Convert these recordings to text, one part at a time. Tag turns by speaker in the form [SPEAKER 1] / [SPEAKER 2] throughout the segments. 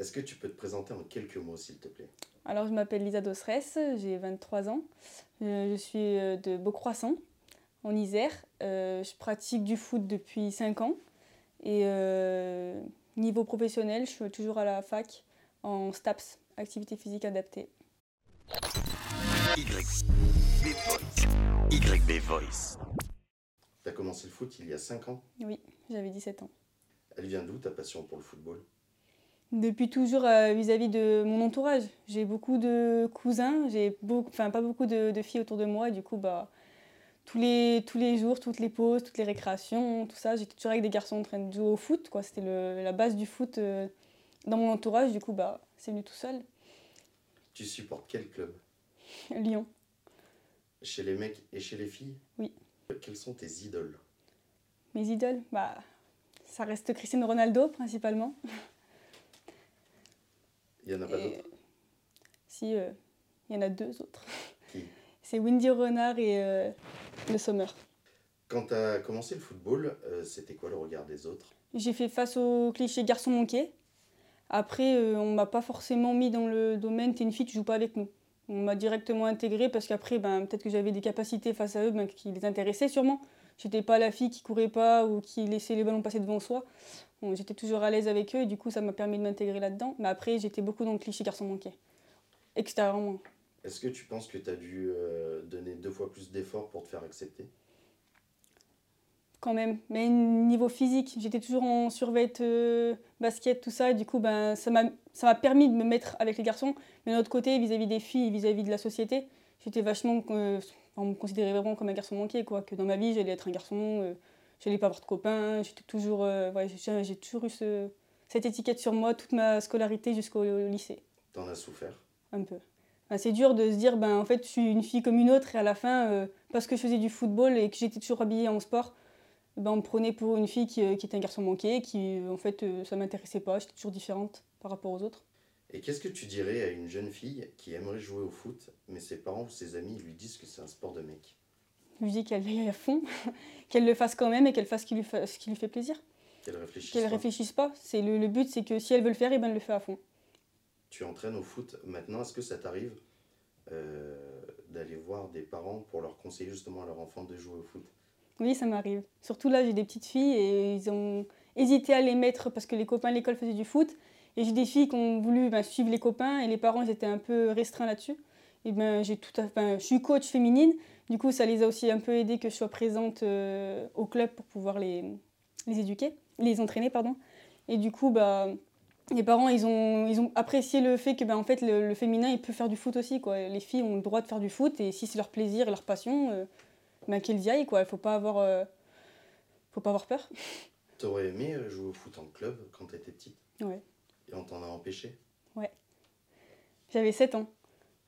[SPEAKER 1] Est-ce que tu peux te présenter en quelques mots, s'il te plaît?
[SPEAKER 2] Alors, je m'appelle Lisa Dosres, j'ai 23 ans. Euh, je suis euh, de Beaucroissant, en Isère. Euh, je pratique du foot depuis 5 ans. Et niveau professionnel, je suis toujours à la fac en STAPS, activité physique adaptée.
[SPEAKER 1] YB Voice. YB Voice. Tu as commencé le foot il y a 5 ans?
[SPEAKER 2] Oui, j'avais 17 ans.
[SPEAKER 1] Elle vient d'où ta passion pour le football?
[SPEAKER 2] Depuis toujours euh, vis-à-vis de mon entourage. J'ai beaucoup de cousins, j'ai enfin pas beaucoup de, filles autour de moi, et du coup, bah, tous, les, tous les jours, toutes les pauses, toutes les récréations, tout ça, j'étais toujours avec des garçons en train de jouer au foot. Quoi. C'était la base du foot euh, dans mon entourage, du coup, bah, c'est venu tout seul.
[SPEAKER 1] Tu supportes quel club?
[SPEAKER 2] Lyon.
[SPEAKER 1] Chez les mecs et chez les filles?
[SPEAKER 2] Oui.
[SPEAKER 1] Quelles sont tes idoles?
[SPEAKER 2] Mes idoles? Bah, Ça reste Cristiano Ronaldo principalement.
[SPEAKER 1] Il n'y en a pas d'autres?
[SPEAKER 2] Si, euh, il y en a deux autres. C'est Windy Renard et euh, Le Sommer.
[SPEAKER 1] Quand tu as commencé le football, euh, c'était quoi le regard des autres?
[SPEAKER 2] J'ai fait face au cliché garçon manqué. Après, on m'a pas forcément mis dans le domaine t'es une fille, tu joues pas avec nous. On m'a directement intégré parce qu'après, ben, peut-être que j'avais des capacités face à eux ben, qui les intéressaient sûrement. J'étais pas la fille qui courait pas ou qui laissait les ballons passer devant soi j'étais toujours à l'aise avec eux et du coup, ça m'a permis de m'intégrer là-dedans. Mais après, j'étais beaucoup dans le cliché garçon manqué, extérieurement.
[SPEAKER 1] Est-ce que tu penses que tu as dû euh, donner deux fois plus d'efforts pour te faire accepter?
[SPEAKER 2] Quand même, mais niveau physique, j'étais toujours en survêt euh, basket, tout ça, et du coup, ben, ça m'a permis de me mettre avec les garçons. Mais de l'autre côté, vis-à-vis des filles, vis-à-vis de la société, j'étais vachement. Euh, on me considérait vraiment comme un garçon manqué, quoi. Que dans ma vie, j'allais être un garçon je n'allais pas avoir de copains. J'étais toujours, euh, j'ai toujours eu ce, cette étiquette sur moi toute ma scolarité jusqu'au lycée.
[SPEAKER 1] T'en as souffert?
[SPEAKER 2] Un peu. c'est dur de se dire, ben, en fait, je suis une fille comme une autre, et à la fin, euh, parce que je faisais du football et que j'étais toujours habillée en sport, ben, on me prenait pour une fille qui, euh, qui était un garçon manqué, qui, en fait, ça m'intéressait pas, j'étais toujours différente par rapport aux autres.
[SPEAKER 1] Et qu'est-ce que tu dirais à une jeune fille qui aimerait jouer au foot, mais ses parents ou ses amis lui disent que c'est un sport de mec?
[SPEAKER 2] Je lui dis qu'elle veille à fond, qu'elle le fasse quand même et qu'elle fasse ce qui lui, ce qui lui fait plaisir.
[SPEAKER 1] Qu'elle réfléchisse
[SPEAKER 2] Qu'elle réfléchisse pas. C'est le, le, but, c'est que si elle veut le faire, eh ben elle le fait à fond.
[SPEAKER 1] Tu entraînes au foot. Maintenant, est-ce que ça t'arrive euh, d'aller voir des parents pour leur conseiller justement à leur enfant de jouer au foot?
[SPEAKER 2] Oui, ça m'arrive. Surtout là, j'ai des petites filles et ils ont hésité à les mettre parce que les copains à l'école faisaient du foot. Et j'ai des filles qui ont voulu ben, suivre les copains et les parents ils étaient un peu restreints là-dessus. Et ben, j'ai tout à... je suis coach féminine, du coup, ça les a aussi un peu aidés que je sois présente euh, au club pour pouvoir les, les éduquer, les entraîner, pardon. Et du coup, bah, les parents, ils ont, ils ont apprécié le fait que bah, en fait, le, féminin, il peut faire du foot aussi. Quoi. Les filles ont le droit de faire du foot et si c'est leur plaisir et leur passion, euh, bah, qu'elles y aillent. Il ne faut, pas avoir, euh, faut pas avoir peur.
[SPEAKER 1] T'aurais aimé jouer au foot en club quand tu étais petite?
[SPEAKER 2] Ouais.
[SPEAKER 1] Et on t'en a empêché
[SPEAKER 2] Ouais. J'avais 7 ans.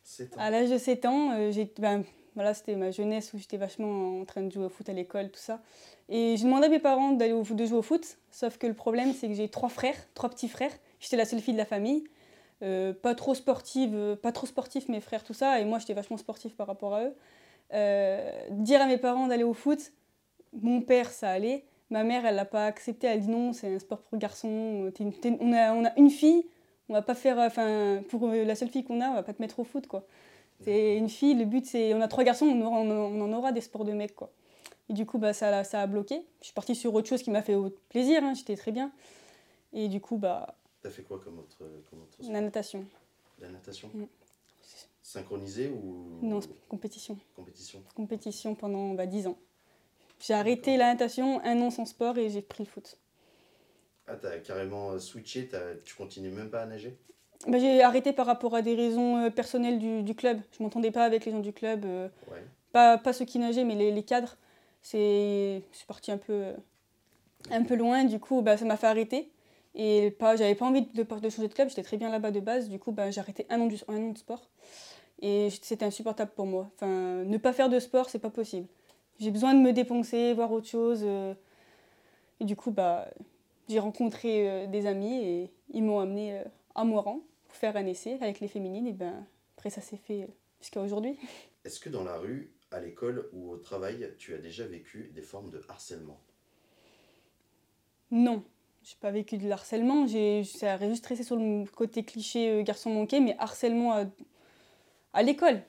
[SPEAKER 1] 7 ans.
[SPEAKER 2] À l'âge de 7 ans, j'ai, ben, voilà, c'était ma jeunesse où j'étais vachement en train de jouer au foot à l'école, tout ça. Et j'ai demandé à mes parents d'aller au, de jouer au foot, sauf que le problème, c'est que j'ai trois frères, trois petits frères. J'étais la seule fille de la famille. Euh, pas trop sportive, euh, pas trop sportif mes frères, tout ça. Et moi, j'étais vachement sportif par rapport à eux. Euh, dire à mes parents d'aller au foot, mon père, ça allait. Ma mère, elle l'a pas accepté. Elle dit non, c'est un sport pour garçons. on, a, on a une fille, on va pas faire. Enfin, pour la seule fille qu'on a, on va pas te mettre au foot, quoi. C'est une fille, le but c'est. On a trois garçons, on, on, en aura des sports de mecs, quoi. Et du coup, bah, ça, ça a bloqué. Je suis partie sur autre chose qui m'a fait plaisir, hein, j'étais très bien. Et du coup, bah.
[SPEAKER 1] T'as fait quoi comme autre, comme
[SPEAKER 2] La natation.
[SPEAKER 1] La natation mm. Synchronisée ou.
[SPEAKER 2] Non, compétition.
[SPEAKER 1] Compétition.
[SPEAKER 2] Compétition pendant bah, 10 ans. J'ai arrêté la natation, un an sans sport et j'ai pris le foot.
[SPEAKER 1] Ah, t'as carrément switché, tu continues même pas à nager?
[SPEAKER 2] Bah, j'ai arrêté par rapport à des raisons euh, personnelles du, du club. Je m'entendais pas avec les gens du club. Euh, pas, pas ceux qui nageaient, mais les, les cadres. C'est parti un peu, un peu loin. Du coup, bah, ça m'a fait arrêter. Et pas, j'avais pas envie de, de changer de club. J'étais très bien là-bas de base. Du coup, bah, j'ai arrêté un an, du, un an de sport. Et c'était insupportable pour moi. Enfin, ne pas faire de sport, c'est pas possible. J'ai besoin de me dépenser, voir autre chose. Euh. Et du coup, bah, j'ai rencontré des amis et ils m'ont amené à Moiran faire un essai avec les féminines, et ben après ça s'est fait jusqu'à aujourd'hui.
[SPEAKER 1] Est-ce que dans la rue, à l'école ou au travail, tu as déjà vécu des formes de harcèlement?
[SPEAKER 2] Non, j'ai pas vécu de harcèlement. J'ai, ça a juste resté sur le côté cliché euh, garçon manqué, mais harcèlement à, à l'école.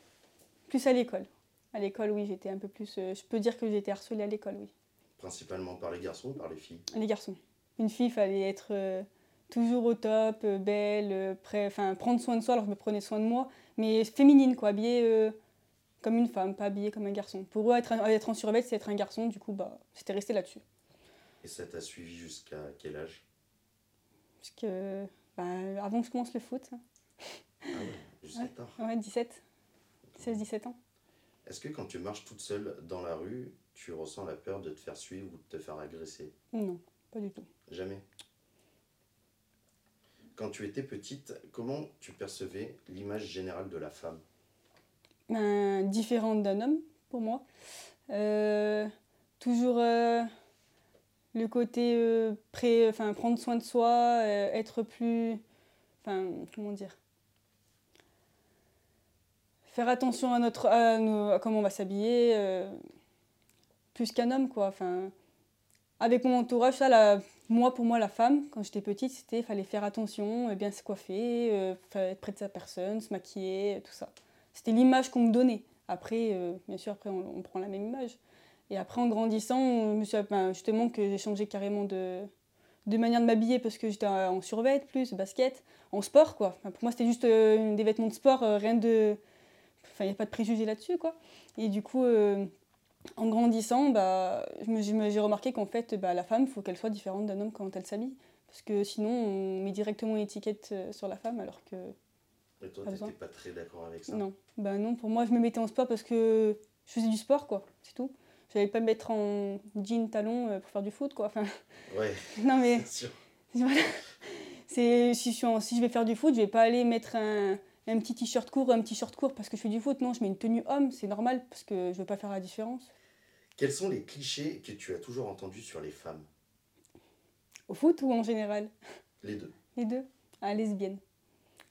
[SPEAKER 2] Plus à l'école. À l'école, oui, j'étais un peu plus. euh, je peux dire que été harcelée à l'école, oui.
[SPEAKER 1] Principalement par les garçons ou par les filles?
[SPEAKER 2] Les garçons. Une fille, il fallait être euh, toujours au top, euh, belle, prêt, enfin prendre soin de soi, alors je me prenais soin de moi, mais féminine, quoi, habillée euh, comme une femme, pas habillée comme un garçon. Pour eux, être, un- être en survêt, c'est être un garçon, du coup, bah, c'était resté là-dessus.
[SPEAKER 1] Et ça t'a suivi jusqu'à quel âge?
[SPEAKER 2] Parce que, bah, avant que je commence le foot, hein,
[SPEAKER 1] Ah ouais, jusqu'à
[SPEAKER 2] Ouais.
[SPEAKER 1] tard.
[SPEAKER 2] ouais, 17, 16-17 ans.
[SPEAKER 1] Est-ce que quand tu marches toute seule dans la rue, tu ressens la peur de te faire suivre ou de te faire agresser?
[SPEAKER 2] Non, pas du tout.
[SPEAKER 1] Jamais? Quand tu étais petite, comment tu percevais l'image générale de la femme?
[SPEAKER 2] Ben, différente d'un homme, pour moi. Euh, toujours euh, le côté euh, pré- prendre soin de soi, euh, être plus. Enfin, comment dire? Faire attention à, notre, à, nos- comment on va s'habiller, euh, plus qu'un homme, quoi. Enfin, avec mon entourage, ça, la, moi, pour moi, la femme, quand j'étais petite, c'était fallait faire attention, euh, bien se coiffer, euh, être près de sa personne, se maquiller, tout ça. C'était l'image qu'on me donnait. Après, bien sûr, après, on, prend la même image. Et après, en grandissant, je me suis, justement, que j'ai changé carrément de, de manière de m'habiller parce que j'étais en survêt plus, basket, en sport, quoi. Pour moi, c'était juste des vêtements de sport, rien de... Enfin, il n'y a pas de préjugés là-dessus, quoi. Et du coup, euh, en grandissant, bah, j'ai remarqué qu'en fait, bah, la femme, il faut qu'elle soit différente d'un homme quand elle s'habille. Parce que sinon, on met directement une étiquette euh, sur la femme, alors que
[SPEAKER 1] Et toi,
[SPEAKER 2] besoin.
[SPEAKER 1] pas très d'accord avec ça?
[SPEAKER 2] Non, bah non, pour moi, je me mettais en sport parce que je faisais du sport, quoi, c'est tout. Je n'allais pas me mettre en jean, talon euh, pour faire du foot, quoi. Enfin,
[SPEAKER 1] Ouais,
[SPEAKER 2] non, mais
[SPEAKER 1] sûr.
[SPEAKER 2] voilà. Si, je suis en- si je vais faire du foot, je vais pas aller mettre un, un petit t-shirt court, un petit short court parce que je fais du foot. Non, je mets une tenue homme, c'est normal parce que je veux pas faire la différence.
[SPEAKER 1] Quels sont les clichés que tu as toujours entendus sur les femmes?
[SPEAKER 2] Au foot ou en général?
[SPEAKER 1] Les deux.
[SPEAKER 2] Les deux Ah, lesbienne.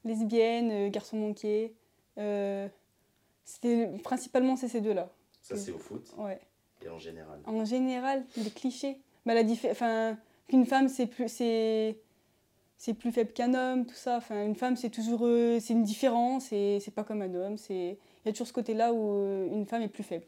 [SPEAKER 2] Lesbienne, euh, garçon manqué. euh, c'était, principalement, c'est ces deux-là.
[SPEAKER 1] Ça, c'est au foot
[SPEAKER 2] Ouais.
[SPEAKER 1] et en général.
[SPEAKER 2] En général, les clichés. Bah, la enfin, qu'une femme, c'est plus, c'est, c'est plus faible qu'un homme, tout ça. Enfin, une femme, c'est toujours, euh, c'est une différence, et c'est pas comme un homme. C'est, il y a toujours ce côté-là où euh, une femme est plus faible.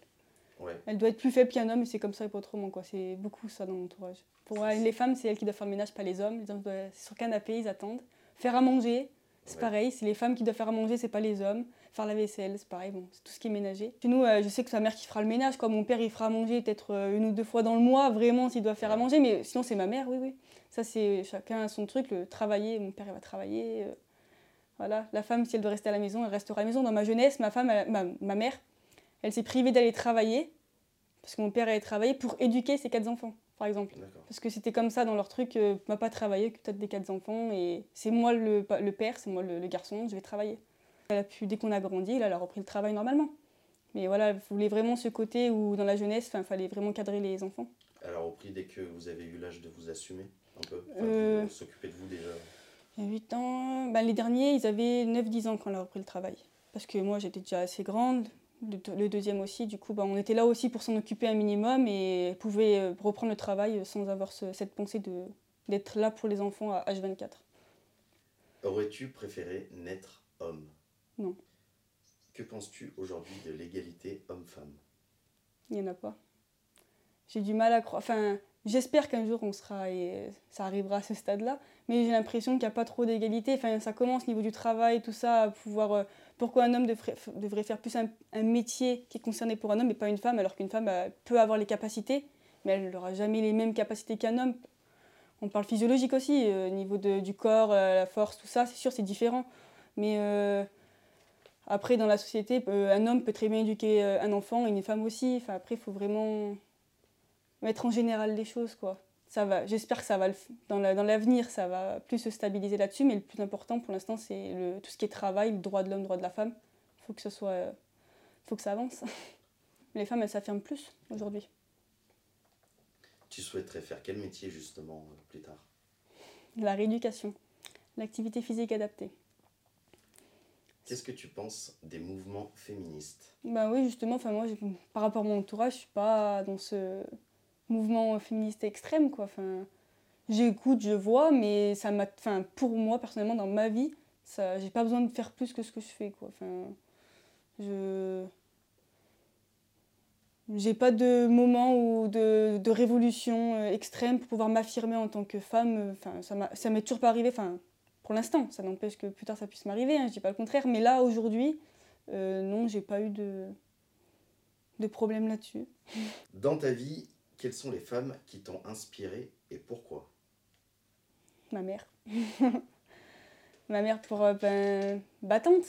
[SPEAKER 1] Ouais.
[SPEAKER 2] Elle doit être plus faible qu'un homme, et c'est comme ça et pas autrement, quoi. C'est beaucoup ça dans mon entourage. Pour les femmes, c'est elles qui doivent faire le ménage, pas les hommes. Les hommes doivent, c'est sur canapé, ils attendent. Faire à manger, c'est
[SPEAKER 1] Ouais.
[SPEAKER 2] pareil. C'est les femmes qui doivent faire à manger, c'est pas les hommes. Faire la vaisselle, c'est pareil. Bon, c'est tout ce qui est ménager. Chez nous, euh, je sais que c'est ma mère qui fera le ménage. Quoi. Mon père, il fera à manger peut-être une ou deux fois dans le mois, vraiment, s'il doit faire à manger. Mais sinon, c'est ma mère, oui, oui. Ça, c'est chacun a son truc. Le travailler, mon père, il va travailler. euh, voilà. La femme, si elle doit rester à la maison, elle restera à la maison. Dans ma jeunesse, ma femme, elle- ma, ma mère, elle s'est privée d'aller travailler parce que mon père allait travailler pour éduquer ses quatre enfants, par exemple. Parce que c'était comme ça dans leur truc, euh, m'a pas travaillé, que peut-être des quatre enfants, et c'est moi le, père, c'est moi le, le garçon, je vais travailler. Elle a pu, dès qu'on a grandi, là, elle a repris le travail normalement. Mais voilà, elle voulait vraiment ce côté où dans la jeunesse, il fallait vraiment cadrer les enfants.
[SPEAKER 1] Alors, au prix dès que vous avez eu l'âge de vous assumer? Un peu
[SPEAKER 2] Euh.
[SPEAKER 1] S'occuper de vous déjà
[SPEAKER 2] Il y a 8 ans, ben, les derniers, ils avaient 9-10 ans quand elle a repris le travail. Parce que moi, j'étais déjà assez grande, le, deuxième aussi, du coup, ben, on était là aussi pour s'en occuper un minimum, et pouvait euh, reprendre le travail sans avoir ce- cette pensée de- d'être là pour les enfants à H24.
[SPEAKER 1] Aurais-tu préféré naître homme?
[SPEAKER 2] Non.
[SPEAKER 1] Que penses-tu aujourd'hui de l'égalité homme-femme?
[SPEAKER 2] Il n'y en a pas. J'ai du mal à croire. Enfin, j'espère qu'un jour on sera et ça arrivera à ce stade-là, mais j'ai l'impression qu'il n'y a pas trop d'égalité. Enfin, ça commence au niveau du travail, tout ça, à pouvoir. euh, pourquoi un homme devrait, devrait faire plus un, métier qui est concerné pour un homme et pas une femme, alors qu'une femme euh, peut avoir les capacités, mais elle n'aura jamais les mêmes capacités qu'un homme. On parle physiologique aussi, euh, au niveau de- du corps, la force, tout ça, c'est sûr, c'est différent. Mais après, dans la société, un homme peut très bien éduquer un enfant et une femme aussi. Enfin, après, il faut vraiment mettre en général les choses, quoi. Ça va, j'espère que ça va, le dans la- dans l'avenir, ça va plus se stabiliser là-dessus, mais le plus important pour l'instant, c'est le, tout ce qui est travail, le droit de l'homme, le droit de la femme. Il faut que ce soit, euh, faut que ça avance. Les femmes, elles s'affirment plus aujourd'hui.
[SPEAKER 1] Tu souhaiterais faire quel métier justement euh, plus tard?
[SPEAKER 2] La rééducation, l'activité physique adaptée.
[SPEAKER 1] Qu'est-ce que tu penses des mouvements féministes?
[SPEAKER 2] Bah oui, justement, enfin moi, par rapport à mon entourage, je suis pas dans ce mouvement féministe extrême, quoi. Enfin, j'écoute, je vois, mais ça m'a, enfin, pour moi personnellement dans ma vie, ça, j'ai pas besoin de faire plus que ce que je fais, quoi. Enfin, je j'ai pas de moment ou de, de révolution euh, extrême pour pouvoir m'affirmer en tant que femme. Enfin, ça m'est toujours pas arrivé. Enfin, pour l'instant, ça n'empêche que plus tard ça puisse m'arriver. Hein, je dis pas le contraire. Mais là, aujourd'hui, euh, non, j'ai pas eu de, de problème là-dessus.
[SPEAKER 1] Dans ta vie, quelles sont les femmes qui t'ont inspiré et pourquoi?
[SPEAKER 2] Ma mère. Ma mère pour euh, ben, battante.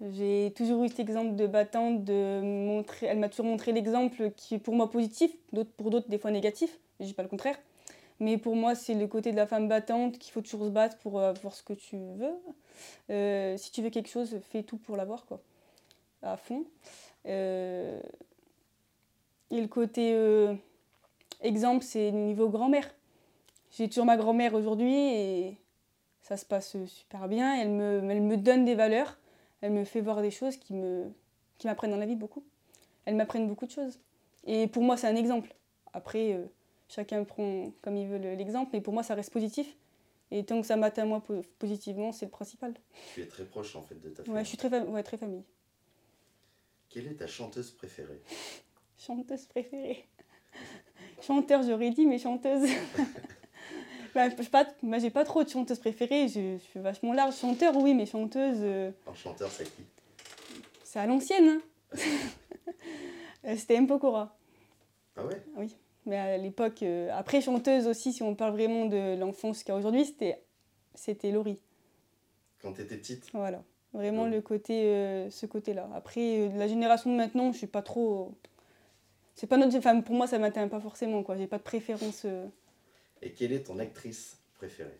[SPEAKER 2] J'ai toujours eu cet exemple de battante, de montrer, elle m'a toujours montré l'exemple qui est pour moi positif, pour d'autres des fois négatif, je dis pas le contraire. Mais pour moi, c'est le côté de la femme battante qu'il faut toujours se battre pour avoir ce que tu veux. Euh, si tu veux quelque chose, fais tout pour l'avoir, quoi. À fond. Euh, et le côté euh, exemple, c'est niveau grand-mère. J'ai toujours ma grand-mère aujourd'hui et ça se passe super bien. Elle me, elle me donne des valeurs elle me fait voir des choses qui me qui m'apprennent dans la vie beaucoup. Elles m'apprennent beaucoup de choses. Et pour moi, c'est un exemple. Après, euh, chacun prend comme il veut l'exemple, mais pour moi, ça reste positif. Et tant que ça m'atteint moi positivement, c'est le principal.
[SPEAKER 1] Tu es très proche en fait de ta famille.
[SPEAKER 2] Ouais, je suis très, ouais, très famille.
[SPEAKER 1] Quelle est ta chanteuse préférée?
[SPEAKER 2] Chanteuse préférée? Chanteur, j'aurais dit, mais chanteuse. bah, pas, bah, j'ai pas trop de chanteuses préférées, je, suis vachement large. Chanteur, oui, mais chanteuse. Euh...
[SPEAKER 1] chanteur, c'est qui?
[SPEAKER 2] C'est à l'ancienne. Hein. Euh, c'était M. Pokora.
[SPEAKER 1] Ah ouais?
[SPEAKER 2] Oui. Mais à l'époque, euh, après chanteuse aussi, si on parle vraiment de l'enfance qu'il y a aujourd'hui, c'était, c'était Laurie.
[SPEAKER 1] Quand tu étais petite?
[SPEAKER 2] Voilà. Vraiment le côté, euh, ce côté-là. Après, la génération de maintenant, je suis pas trop. C'est pas notre. Enfin, pour moi, ça m'atteint pas forcément, quoi. J'ai pas de préférence.
[SPEAKER 1] Et quelle est ton actrice préférée?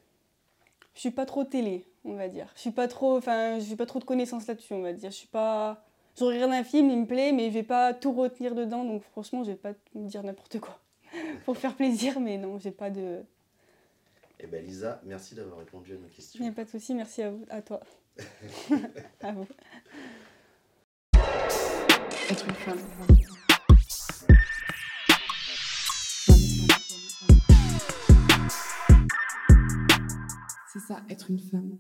[SPEAKER 2] Je suis pas trop télé, on va dire. Je suis pas trop, enfin, je suis pas trop de connaissances là-dessus, on va dire. Je suis pas, je regarde un film, il me plaît, mais je vais pas tout retenir dedans, donc franchement, je vais pas me dire n'importe quoi pour faire plaisir, mais non, j'ai pas de.
[SPEAKER 1] Eh ben Lisa, merci d'avoir répondu à nos questions.
[SPEAKER 2] Il n'y a pas de souci, merci à, vous, à toi. à vous. Être une femme.
[SPEAKER 3] Être une femme.